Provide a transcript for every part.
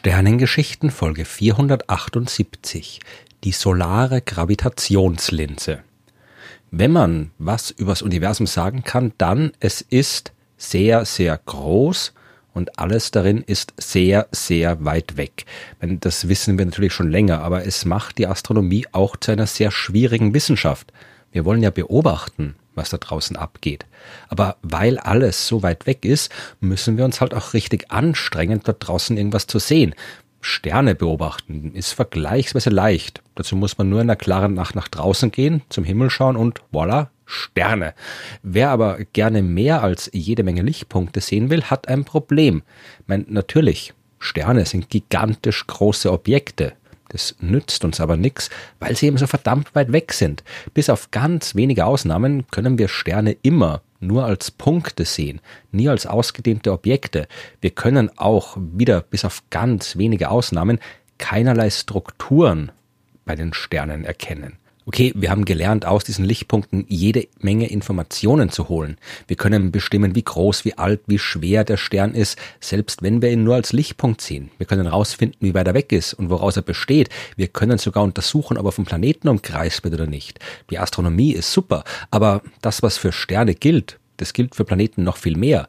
Sternengeschichten Folge 478 Die solare Gravitationslinse. Wenn man was übers Universum sagen kann, dann es ist sehr, sehr groß und alles darin ist sehr, sehr weit weg. Das wissen wir natürlich schon länger, aber es macht die Astronomie auch zu einer sehr schwierigen Wissenschaft. Wir wollen ja beobachten, was da draußen abgeht. Aber weil alles so weit weg ist, müssen wir uns halt auch richtig anstrengen, dort draußen irgendwas zu sehen. Sterne beobachten ist vergleichsweise leicht. Dazu muss man nur in der klaren Nacht nach draußen gehen, zum Himmel schauen und voilà, Sterne. Wer aber gerne mehr als jede Menge Lichtpunkte sehen will, hat ein Problem. Ich meine, natürlich, Sterne sind gigantisch große Objekte. Das nützt uns aber nichts, weil sie eben so verdammt weit weg sind. Bis auf ganz wenige Ausnahmen können wir Sterne immer nur als Punkte sehen, nie als ausgedehnte Objekte. Wir können auch wieder bis auf ganz wenige Ausnahmen keinerlei Strukturen bei den Sternen erkennen. Okay, wir haben gelernt, aus diesen Lichtpunkten jede Menge Informationen zu holen. Wir können bestimmen, wie groß, wie alt, wie schwer der Stern ist, selbst wenn wir ihn nur als Lichtpunkt sehen. Wir können herausfinden, wie weit er weg ist und woraus er besteht. Wir können sogar untersuchen, ob er vom Planeten umkreist wird oder nicht. Die Astronomie ist super, aber das, was für Sterne gilt, das gilt für Planeten noch viel mehr.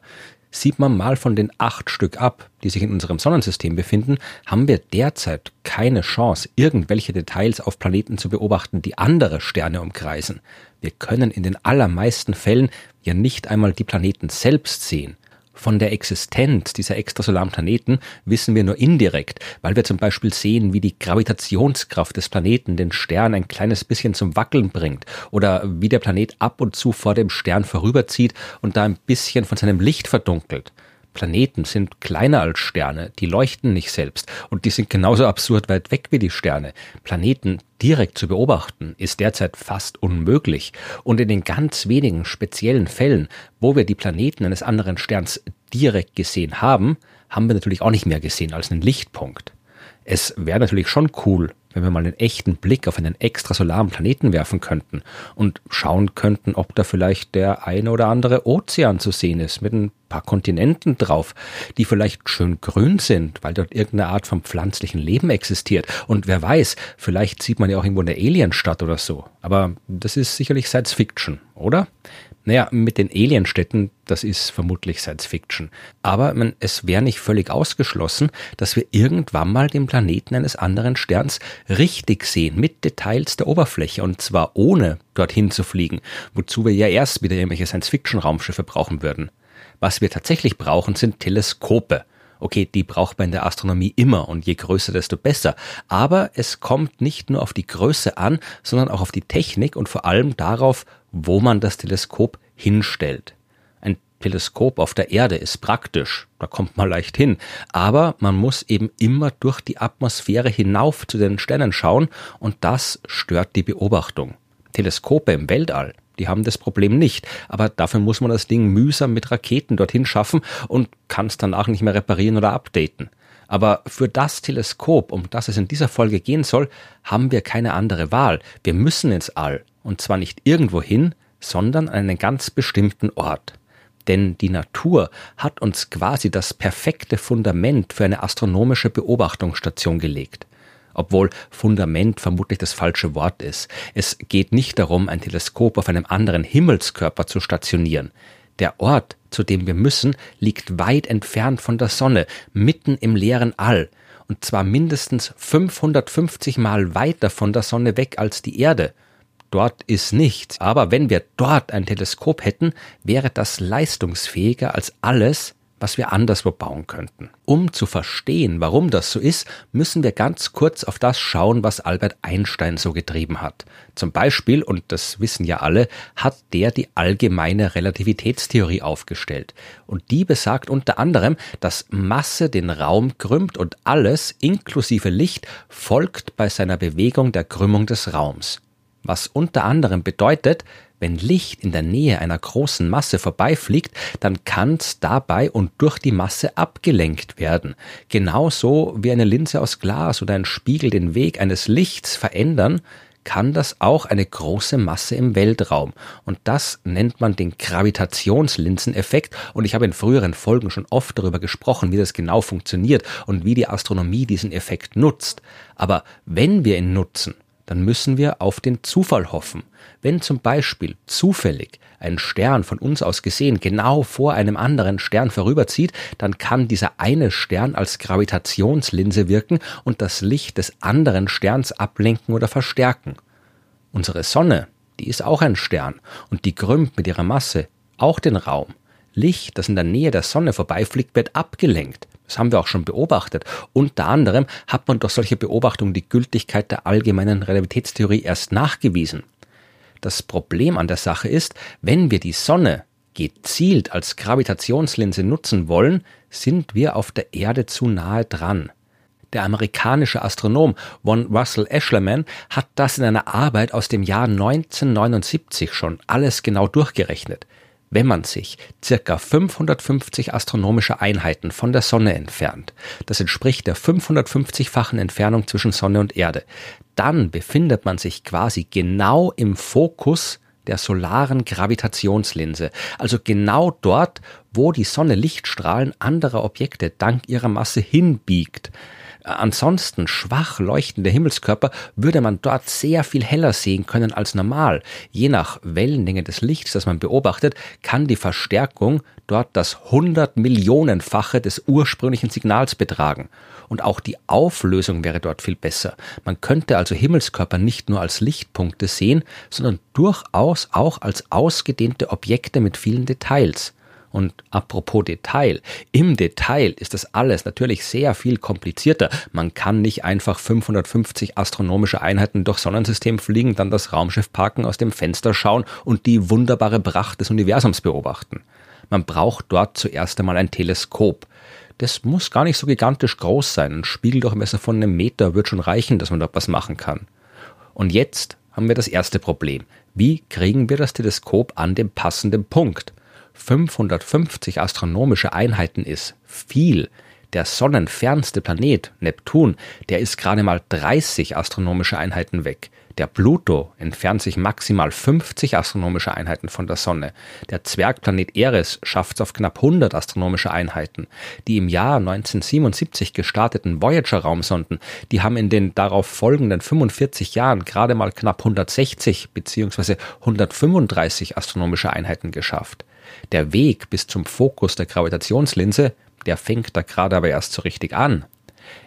Sieht man mal von den acht Stück ab, die sich in unserem Sonnensystem befinden, haben wir derzeit keine Chance, irgendwelche Details auf Planeten zu beobachten, die andere Sterne umkreisen. Wir können in den allermeisten Fällen ja nicht einmal die Planeten selbst sehen. Von der Existenz dieser extrasolaren Planeten wissen wir nur indirekt, weil wir zum Beispiel sehen, wie die Gravitationskraft des Planeten den Stern ein kleines bisschen zum Wackeln bringt oder wie der Planet ab und zu vor dem Stern vorüberzieht und da ein bisschen von seinem Licht verdunkelt. Planeten sind kleiner als Sterne, die leuchten nicht selbst und die sind genauso absurd weit weg wie die Sterne. Planeten direkt zu beobachten ist derzeit fast unmöglich und in den ganz wenigen speziellen Fällen, wo wir die Planeten eines anderen Sterns direkt gesehen haben, haben wir natürlich auch nicht mehr gesehen als einen Lichtpunkt. Es wäre natürlich schon cool, wenn wir mal einen echten Blick auf einen extrasolaren Planeten werfen könnten und schauen könnten, ob da vielleicht der eine oder andere Ozean zu sehen ist mit ein paar Kontinenten drauf, die vielleicht schön grün sind, weil dort irgendeine Art von pflanzlichen Leben existiert. Und wer weiß, vielleicht sieht man ja auch irgendwo eine Alienstadt oder so. Aber das ist sicherlich Science Fiction, oder? Naja, mit den Alienstädten, das ist vermutlich Science Fiction. Aber man, es wäre nicht völlig ausgeschlossen, dass wir irgendwann mal den Planeten eines anderen Sterns richtig sehen, mit Details der Oberfläche und zwar ohne dorthin zu fliegen, wozu wir ja erst wieder irgendwelche Science Fiction Raumschiffe brauchen würden. Was wir tatsächlich brauchen, sind Teleskope. Okay, die braucht man in der Astronomie immer und je größer, desto besser. Aber es kommt nicht nur auf die Größe an, sondern auch auf die Technik und vor allem darauf, wo man das Teleskop hinstellt. Ein Teleskop auf der Erde ist praktisch, da kommt man leicht hin, aber man muss eben immer durch die Atmosphäre hinauf zu den Sternen schauen und das stört die Beobachtung. Teleskope im Weltall, die haben das Problem nicht, aber dafür muss man das Ding mühsam mit Raketen dorthin schaffen und kann es danach nicht mehr reparieren oder updaten. Aber für das Teleskop, um das es in dieser Folge gehen soll, haben wir keine andere Wahl. Wir müssen ins All. Und zwar nicht irgendwo hin, sondern an einen ganz bestimmten Ort. Denn die Natur hat uns quasi das perfekte Fundament für eine astronomische Beobachtungsstation gelegt. Obwohl Fundament vermutlich das falsche Wort ist. Es geht nicht darum, ein Teleskop auf einem anderen Himmelskörper zu stationieren. Der Ort, zu dem wir müssen, liegt weit entfernt von der Sonne, mitten im leeren All, und zwar mindestens 550 Mal weiter von der Sonne weg als die Erde. Dort ist nichts, aber wenn wir dort ein Teleskop hätten, wäre das leistungsfähiger als alles, was wir anderswo bauen könnten. Um zu verstehen, warum das so ist, müssen wir ganz kurz auf das schauen, was Albert Einstein so getrieben hat. Zum Beispiel, und das wissen ja alle, hat der die allgemeine Relativitätstheorie aufgestellt. Und die besagt unter anderem, dass Masse den Raum krümmt und alles, inklusive Licht, folgt bei seiner Bewegung der Krümmung des Raums. Was unter anderem bedeutet, wenn Licht in der Nähe einer großen Masse vorbeifliegt, dann kann es dabei und durch die Masse abgelenkt werden. Genauso wie eine Linse aus Glas oder ein Spiegel den Weg eines Lichts verändern, kann das auch eine große Masse im Weltraum. Und das nennt man den Gravitationslinseneffekt. Und ich habe in früheren Folgen schon oft darüber gesprochen, wie das genau funktioniert und wie die Astronomie diesen Effekt nutzt. Aber wenn wir ihn nutzen, dann müssen wir auf den Zufall hoffen. Wenn zum Beispiel zufällig ein Stern von uns aus gesehen genau vor einem anderen Stern vorüberzieht, dann kann dieser eine Stern als Gravitationslinse wirken und das Licht des anderen Sterns ablenken oder verstärken. Unsere Sonne, die ist auch ein Stern und die krümmt mit ihrer Masse auch den Raum. Licht, das in der Nähe der Sonne vorbeifliegt, wird abgelenkt. Das haben wir auch schon beobachtet. Unter anderem hat man durch solche Beobachtungen die Gültigkeit der allgemeinen Relativitätstheorie erst nachgewiesen. Das Problem an der Sache ist, wenn wir die Sonne gezielt als Gravitationslinse nutzen wollen, sind wir auf der Erde zu nahe dran. Der amerikanische Astronom von Russell Ashleman hat das in einer Arbeit aus dem Jahr 1979 schon alles genau durchgerechnet. Wenn man sich circa 550 astronomische Einheiten von der Sonne entfernt, das entspricht der 550-fachen Entfernung zwischen Sonne und Erde, dann befindet man sich quasi genau im Fokus der solaren Gravitationslinse, also genau dort, wo die Sonne Lichtstrahlen anderer Objekte dank ihrer Masse hinbiegt. Ansonsten schwach leuchtende Himmelskörper würde man dort sehr viel heller sehen können als normal. Je nach Wellenlänge des Lichts, das man beobachtet, kann die Verstärkung dort das 100 Millionenfache des ursprünglichen Signals betragen. Und auch die Auflösung wäre dort viel besser. Man könnte also Himmelskörper nicht nur als Lichtpunkte sehen, sondern durchaus auch als ausgedehnte Objekte mit vielen Details. Und apropos Detail, im Detail ist das alles natürlich sehr viel komplizierter. Man kann nicht einfach 550 astronomische Einheiten durchs Sonnensystem fliegen, dann das Raumschiff parken, aus dem Fenster schauen und die wunderbare Pracht des Universums beobachten. Man braucht dort zuerst einmal ein Teleskop. Das muss gar nicht so gigantisch groß sein. Ein Spiegeldurchmesser von einem Meter wird schon reichen, dass man dort was machen kann. Und jetzt haben wir das erste Problem. Wie kriegen wir das Teleskop an den passenden Punkt? 550 astronomische Einheiten ist viel. Der sonnenfernste Planet, Neptun, der ist gerade mal 30 astronomische Einheiten weg. Der Pluto entfernt sich maximal 50 astronomische Einheiten von der Sonne. Der Zwergplanet Eris schafft es auf knapp 100 astronomische Einheiten. Die im Jahr 1977 gestarteten Voyager-Raumsonden, die haben in den darauf folgenden 45 Jahren gerade mal knapp 160 bzw. 135 astronomische Einheiten geschafft. Der Weg bis zum Fokus der Gravitationslinse, der fängt da gerade aber erst so richtig an.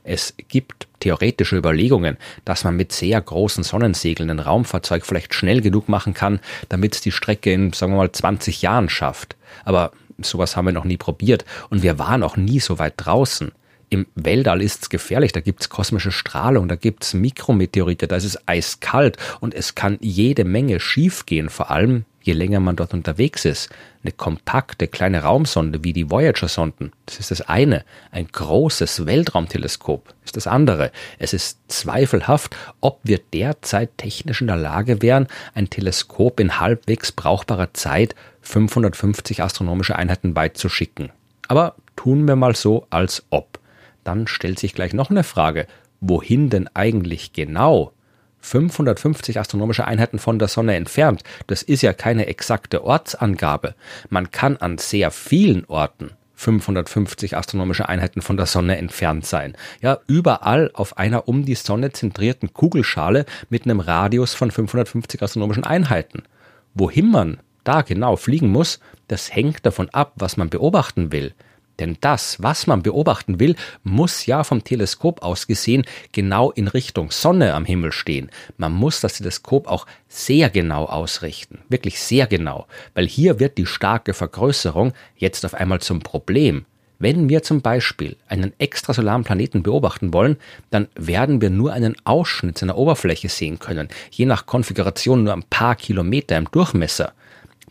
Es gibt theoretische Überlegungen, dass man mit sehr großen Sonnensegeln ein Raumfahrzeug vielleicht schnell genug machen kann, damit es die Strecke in, sagen wir mal, 20 Jahren schafft. Aber sowas haben wir noch nie probiert und wir waren auch nie so weit draußen. Im Weltall ist es gefährlich, da gibt es kosmische Strahlung, da gibt es Mikrometeorite, da ist es eiskalt und es kann jede Menge schiefgehen, vor allem je länger man dort unterwegs ist. Eine kompakte kleine Raumsonde wie die Voyager-Sonden, das ist das eine. Ein großes Weltraumteleskop ist das andere. Es ist zweifelhaft, ob wir derzeit technisch in der Lage wären, ein Teleskop in halbwegs brauchbarer Zeit 550 astronomische Einheiten weit zu schicken. Aber tun wir mal so, als ob. Dann stellt sich gleich noch eine Frage. Wohin denn eigentlich genau? 550 astronomische Einheiten von der Sonne entfernt. Das ist ja keine exakte Ortsangabe. Man kann an sehr vielen Orten 550 astronomische Einheiten von der Sonne entfernt sein. Ja, überall auf einer um die Sonne zentrierten Kugelschale mit einem Radius von 550 astronomischen Einheiten. Wohin man da genau fliegen muss, das hängt davon ab, was man beobachten will. Denn das, was man beobachten will, muss ja vom Teleskop aus gesehen genau in Richtung Sonne am Himmel stehen. Man muss das Teleskop auch sehr genau ausrichten, wirklich sehr genau, weil hier wird die starke Vergrößerung jetzt auf einmal zum Problem. Wenn wir zum Beispiel einen extrasolaren Planeten beobachten wollen, dann werden wir nur einen Ausschnitt seiner Oberfläche sehen können, je nach Konfiguration nur ein paar Kilometer im Durchmesser.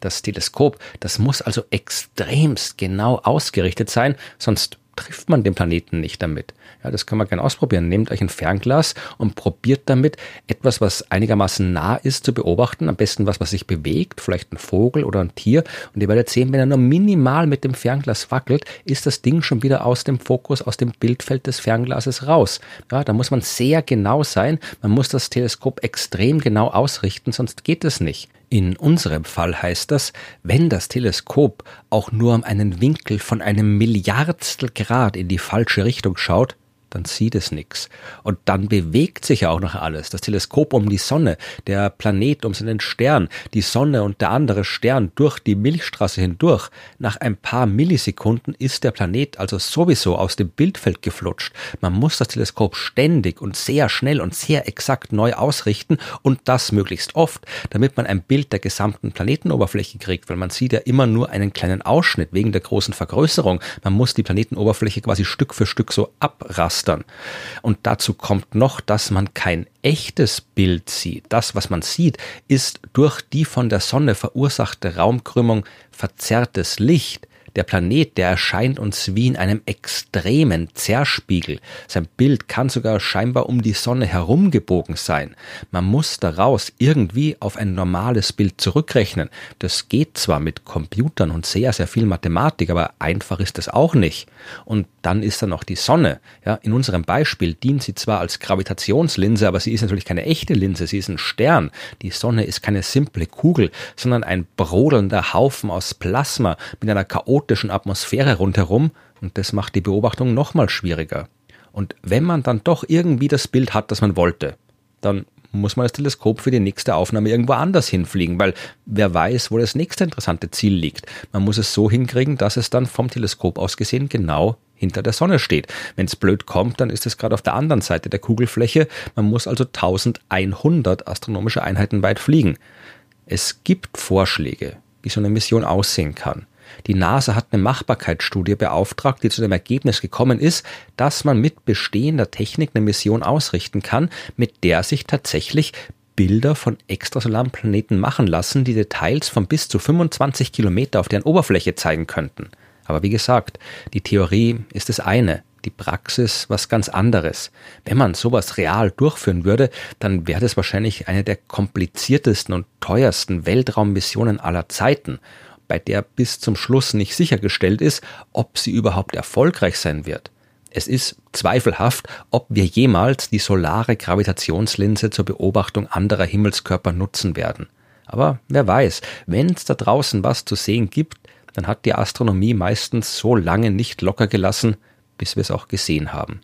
Das Teleskop, das muss also extremst genau ausgerichtet sein, sonst trifft man den Planeten nicht damit. Ja, das kann man gerne ausprobieren. Nehmt euch ein Fernglas und probiert damit etwas, was einigermaßen nah ist, zu beobachten. Am besten was, was sich bewegt, vielleicht ein Vogel oder ein Tier. Und ihr werdet sehen, wenn er nur minimal mit dem Fernglas wackelt, ist das Ding schon wieder aus dem Fokus, aus dem Bildfeld des Fernglases raus. Ja, da muss man sehr genau sein. Man muss das Teleskop extrem genau ausrichten, sonst geht es nicht. In unserem Fall heißt das, wenn das Teleskop auch nur um einen Winkel von einem Milliardstel Grad in die falsche Richtung schaut, dann sieht es nichts. Und dann bewegt sich ja auch noch alles. Das Teleskop um die Sonne, der Planet um seinen Stern, die Sonne und der andere Stern durch die Milchstraße hindurch. Nach ein paar Millisekunden ist der Planet also sowieso aus dem Bildfeld geflutscht. Man muss das Teleskop ständig und sehr schnell und sehr exakt neu ausrichten und das möglichst oft, damit man ein Bild der gesamten Planetenoberfläche kriegt, weil man sieht ja immer nur einen kleinen Ausschnitt wegen der großen Vergrößerung. Man muss die Planetenoberfläche quasi Stück für Stück so abrasten Rastern. Und dazu kommt noch, dass man kein echtes Bild sieht. Das, was man sieht, ist durch die von der Sonne verursachte Raumkrümmung verzerrtes Licht. Der Planet, der erscheint uns wie in einem extremen Zerspiegel. Sein Bild kann sogar scheinbar um die Sonne herumgebogen sein. Man muss daraus irgendwie auf ein normales Bild zurückrechnen. Das geht zwar mit Computern und sehr, sehr viel Mathematik, aber einfach ist es auch nicht. Und dann ist da noch die Sonne. Ja, in unserem Beispiel dient sie zwar als Gravitationslinse, aber sie ist natürlich keine echte Linse, sie ist ein Stern. Die Sonne ist keine simple Kugel, sondern ein brodelnder Haufen aus Plasma mit einer chaotischen Atmosphäre rundherum und das macht die Beobachtung nochmal schwieriger. Und wenn man dann doch irgendwie das Bild hat, das man wollte, dann muss man das Teleskop für die nächste Aufnahme irgendwo anders hinfliegen, weil wer weiß, wo das nächste interessante Ziel liegt. Man muss es so hinkriegen, dass es dann vom Teleskop aus gesehen genau hinter der Sonne steht. Wenn es blöd kommt, dann ist es gerade auf der anderen Seite der Kugelfläche. Man muss also 1100 astronomische Einheiten weit fliegen. Es gibt Vorschläge, wie so eine Mission aussehen kann. Die NASA hat eine Machbarkeitsstudie beauftragt, die zu dem Ergebnis gekommen ist, dass man mit bestehender Technik eine Mission ausrichten kann, mit der sich tatsächlich Bilder von extrasolaren Planeten machen lassen, die Details von bis zu 25 Kilometer auf deren Oberfläche zeigen könnten. Aber wie gesagt, die Theorie ist das eine, die Praxis was ganz anderes. Wenn man sowas real durchführen würde, dann wäre das wahrscheinlich eine der kompliziertesten und teuersten Weltraummissionen aller Zeiten bei der bis zum Schluss nicht sichergestellt ist, ob sie überhaupt erfolgreich sein wird. Es ist zweifelhaft, ob wir jemals die solare Gravitationslinse zur Beobachtung anderer Himmelskörper nutzen werden. Aber wer weiß, wenn es da draußen was zu sehen gibt, dann hat die Astronomie meistens so lange nicht locker gelassen, bis wir es auch gesehen haben.